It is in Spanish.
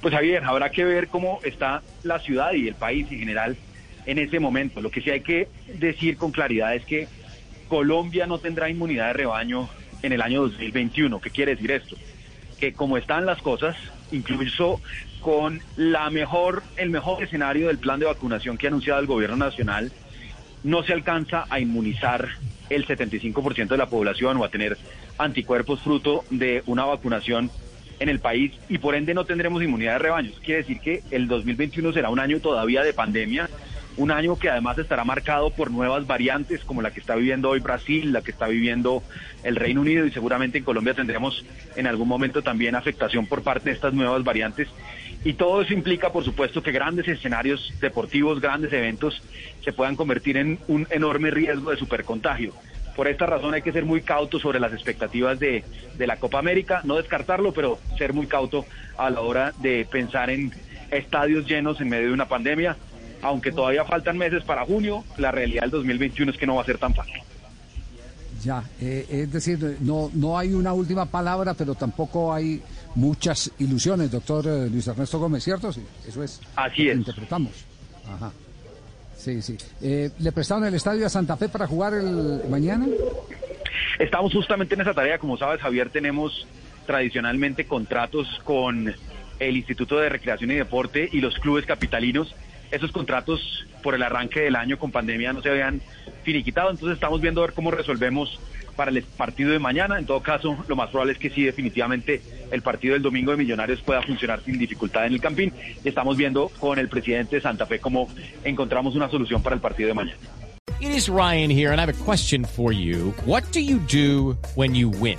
Pues Javier, habrá que ver cómo está la ciudad y el país en general en ese momento. Lo que sí hay que decir con claridad es que Colombia no tendrá inmunidad de rebaño en el año 2021. ¿Qué quiere decir esto? Que como están las cosas, incluso con la mejor, el mejor escenario del plan de vacunación que ha anunciado el gobierno nacional, no se alcanza a inmunizar el 75% de la población o a tener anticuerpos fruto de una vacunación en el país y por ende no tendremos inmunidad de rebaños. Quiere decir que el 2021 será un año todavía de pandemia, un año que además estará marcado por nuevas variantes como la que está viviendo hoy Brasil, la que está viviendo el Reino Unido y seguramente en Colombia tendremos en algún momento también afectación por parte de estas nuevas variantes. Y todo eso implica, por supuesto, que grandes escenarios deportivos, grandes eventos se puedan convertir en un enorme riesgo de supercontagio. Por esta razón hay que ser muy cauto sobre las expectativas de, de la Copa América, no descartarlo, pero ser muy cauto a la hora de pensar en estadios llenos en medio de una pandemia aunque todavía faltan meses para junio, la realidad del 2021 es que no va a ser tan fácil. Ya, eh, es decir, no, no hay una última palabra, pero tampoco hay muchas ilusiones, doctor eh, Luis Ernesto Gómez, ¿cierto? Sí, eso es. Así es. Interpretamos. Ajá. Sí, sí. Eh, ¿Le prestaron el estadio a Santa Fe para jugar el mañana? Estamos justamente en esa tarea. Como sabes, Javier, tenemos tradicionalmente contratos con el Instituto de Recreación y Deporte y los clubes capitalinos esos contratos por el arranque del año con pandemia no se habían finiquitado, entonces estamos viendo a ver cómo resolvemos para el partido de mañana. En todo caso, lo más probable es que sí, definitivamente el partido del domingo de Millonarios pueda funcionar sin dificultad en el Campín. Estamos viendo con el presidente de Santa Fe cómo encontramos una solución para el partido de mañana. It is Ryan here, and I have a question for you. What do you do when you win?